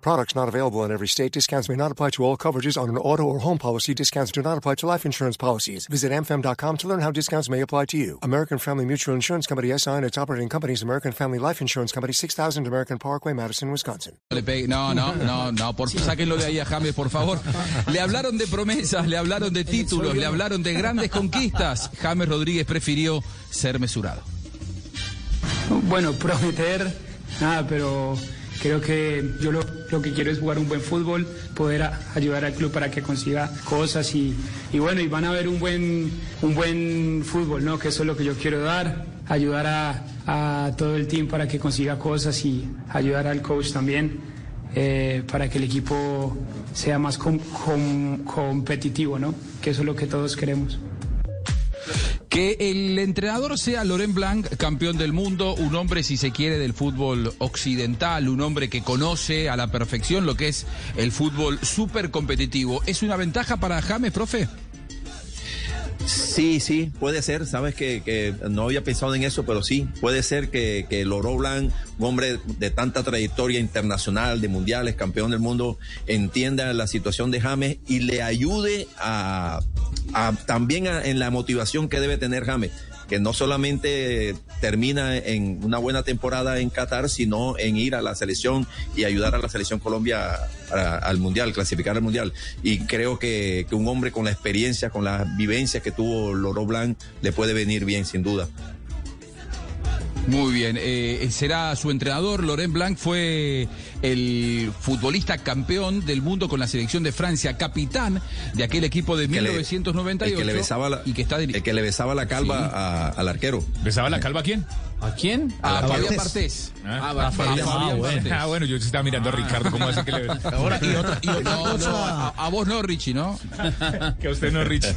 Products not available in every state. Discounts may not apply to all coverages on an auto or home policy. Discounts do not apply to life insurance policies. Visit amfam.com to learn how discounts may apply to you. American Family Mutual Insurance Company SI and its operating companies American Family Life Insurance Company 6000 American Parkway, Madison, Wisconsin. No, no, no, no, por, sáquenlo de ahí a James, por favor. Le hablaron de promesas, le hablaron de títulos, le hablaron de grandes conquistas. James Rodríguez prefirió ser mesurado. Bueno, prometer, nada, pero creo que yo lo, que quiero es jugar un buen fútbol, poder ayudar al club para que consiga cosas y, bueno, y van a ver un buen, un buen fútbol, ¿no? Que eso es lo que yo quiero dar, ayudar a, todo el team para que consiga cosas y ayudar al coach también. Eh, para que el equipo sea más competitivo, ¿no? Que eso es lo que todos queremos. Que el entrenador sea Laurent Blanc, campeón del mundo, un hombre, si se quiere, del fútbol occidental, un hombre que conoce a la perfección lo que es el fútbol súper competitivo, ¿es una ventaja para James, profe? Sí, sí, puede ser. Sabes que, no había pensado en eso, pero sí, puede ser que, que Loro Blanc, un hombre de tanta trayectoria internacional, de mundiales, campeón del mundo, entienda la situación de James y le ayude a, también en la motivación que debe tener James que no solamente termina en una buena temporada en Qatar, sino en ir a la selección y ayudar a la selección Colombia al Mundial, clasificar al Mundial. Y creo que, que un hombre con la experiencia, con las vivencias que tuvo Loro Blanc, le puede venir bien, sin duda. Muy bien, eh, será su entrenador. Laurent Blanc fue el futbolista campeón del mundo con la selección de Francia, capitán de aquel equipo de 1998. que le besaba la, y que está el que le besaba la calva al arquero. ¿Besaba la calva a quién? ¿A quién? A, a Fabián Partés. Ah, a Fabián, ah, bueno. ah, bueno, yo estaba mirando a Ricardo, ¿cómo hace que le Ahora, y otra, y otra no, cosa... No, a, vos no, Richie, ¿no? que a usted no, Richie.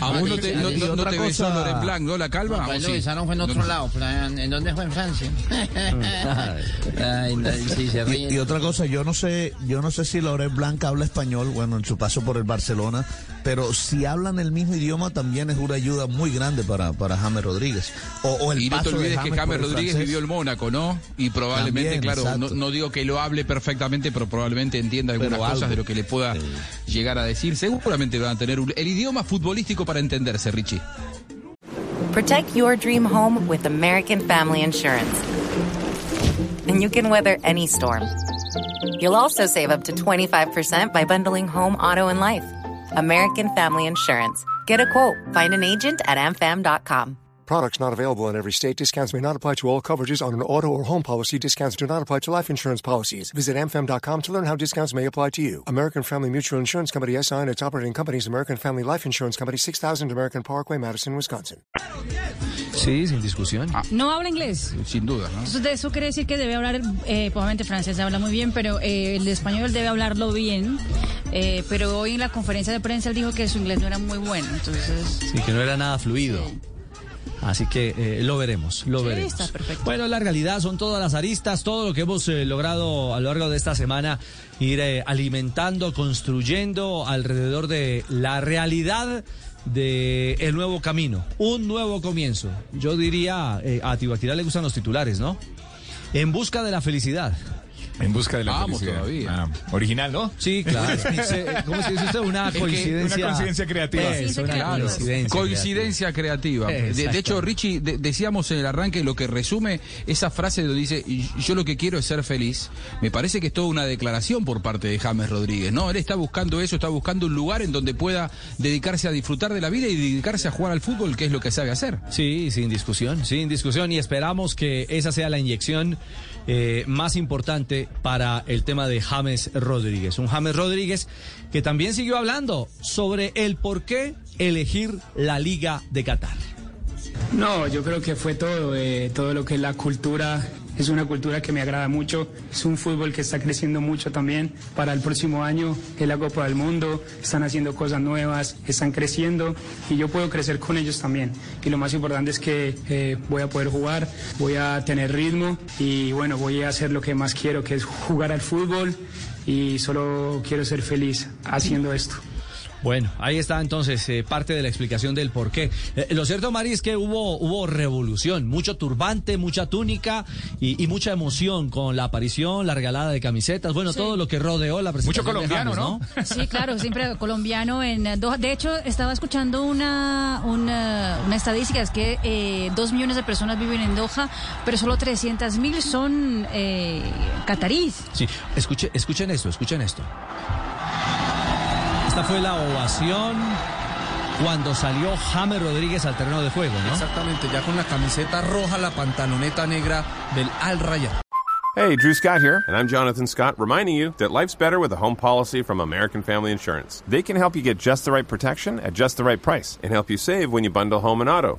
a vos no te, no, no te besó Loren Blanc, ¿no? La calva. No, besaron fue en otro lado. ¿En dónde fue? En Francia. Ay, sí, se ríe. Y, y, otra cosa, yo no sé, yo no sé si Loren Blanc habla español, bueno, en su paso por el Barcelona, pero si hablan el mismo idioma también es una ayuda muy grande para, para James Rodríguez. O, o el no te olvides que James Rodríguez vivió el Mónaco, ¿no? Y probablemente, claro, no, digo que lo hable perfectamente, pero probablemente entienda algunas cosas de lo que le pueda llegar a decir. Seguramente van a tener el idioma futbolístico para entenderse, Richie. Protect your dream home with American Family Insurance. And you can weather any storm. You'll also save up to 25% by bundling home, auto, and life. American Family Insurance. Get a quote. Find an agent at amfam.com. Products not available in every state. Discounts may not apply to all coverages on an auto or home policy. Discounts do not apply to life insurance policies. Visit amfam.com to learn how discounts may apply to you. American Family Mutual Insurance Company SI and its operating companies American Family Life Insurance Company 6000 American Parkway, Madison, Wisconsin. Sí, sin discusión. Ah. No habla inglés. Sin duda, ¿no? Entonces, de eso quiere decir que debe hablar, eh, probablemente francés habla muy bien, pero eh, el español debe hablarlo bien. Eh, pero hoy en la conferencia de prensa él dijo que su inglés no era muy bueno, entonces... Sí, que no era nada fluido. Sí. Así que eh, lo veremos, lo veremos. Bueno, la realidad son todas las aristas, todo lo que hemos eh, logrado a lo largo de esta semana ir eh, alimentando, construyendo alrededor de la realidad de el nuevo camino, un nuevo comienzo. Yo diría, a Tibaquira le gustan los titulares, ¿no? En busca de la felicidad. En busca de la Vamos felicidad. todavía. Ah, original, ¿no? Sí, claro. ¿Cómo se dice usted? Una coincidencia. Una coincidencia creativa. Eso, una coincidencia, coincidencia creativa. De, hecho, Richie, decíamos en el arranque lo que resume esa frase donde dice, yo lo que quiero es ser feliz. Me parece que es toda una declaración por parte de James Rodríguez, ¿no? Él está buscando eso, está buscando un lugar en donde pueda dedicarse a disfrutar de la vida y dedicarse a jugar al fútbol, que es lo que sabe hacer. Sí, sin discusión, sin discusión. Y esperamos que esa sea la inyección eh, más importante para el tema de James Rodríguez. Un James Rodríguez que también siguió hablando sobre el por qué elegir la Liga de Qatar. No, yo creo que fue todo, eh, todo lo que es la cultura es una cultura que me agrada mucho, es un fútbol que está creciendo mucho también. Para el próximo año es la Copa del Mundo, están haciendo cosas nuevas, están creciendo y yo puedo crecer con ellos también. Y lo más importante es que eh, voy a poder jugar, voy a tener ritmo y bueno, voy a hacer lo que más quiero, que es jugar al fútbol y solo quiero ser feliz haciendo esto. Bueno, ahí está entonces eh, parte de la explicación del por qué. Eh, lo cierto, Mari, es que hubo, hubo revolución, mucho turbante, mucha túnica y, mucha emoción con la aparición, la regalada de camisetas, bueno, todo lo que rodeó la presentación. Mucho colombiano, ¿no? Sí, claro, siempre colombiano en Doha. De hecho, estaba escuchando una, una, estadística, es que eh, dos millones de personas viven en Doha, pero solo 300 mil son eh, catarís. Sí, escuche, escuchen esto, escuchen esto. Esta fue la ovación cuando salió James Rodríguez al terreno de juego, ¿no? Exactamente, ya con la camiseta roja, la pantaloneta negra del Al Rayyan. Hey, Drew Scott here, and I'm Jonathan Scott, reminding you that life's better with a home policy from American Family Insurance. They can help you get just the right protection at just the right price and help you save when you bundle home and auto.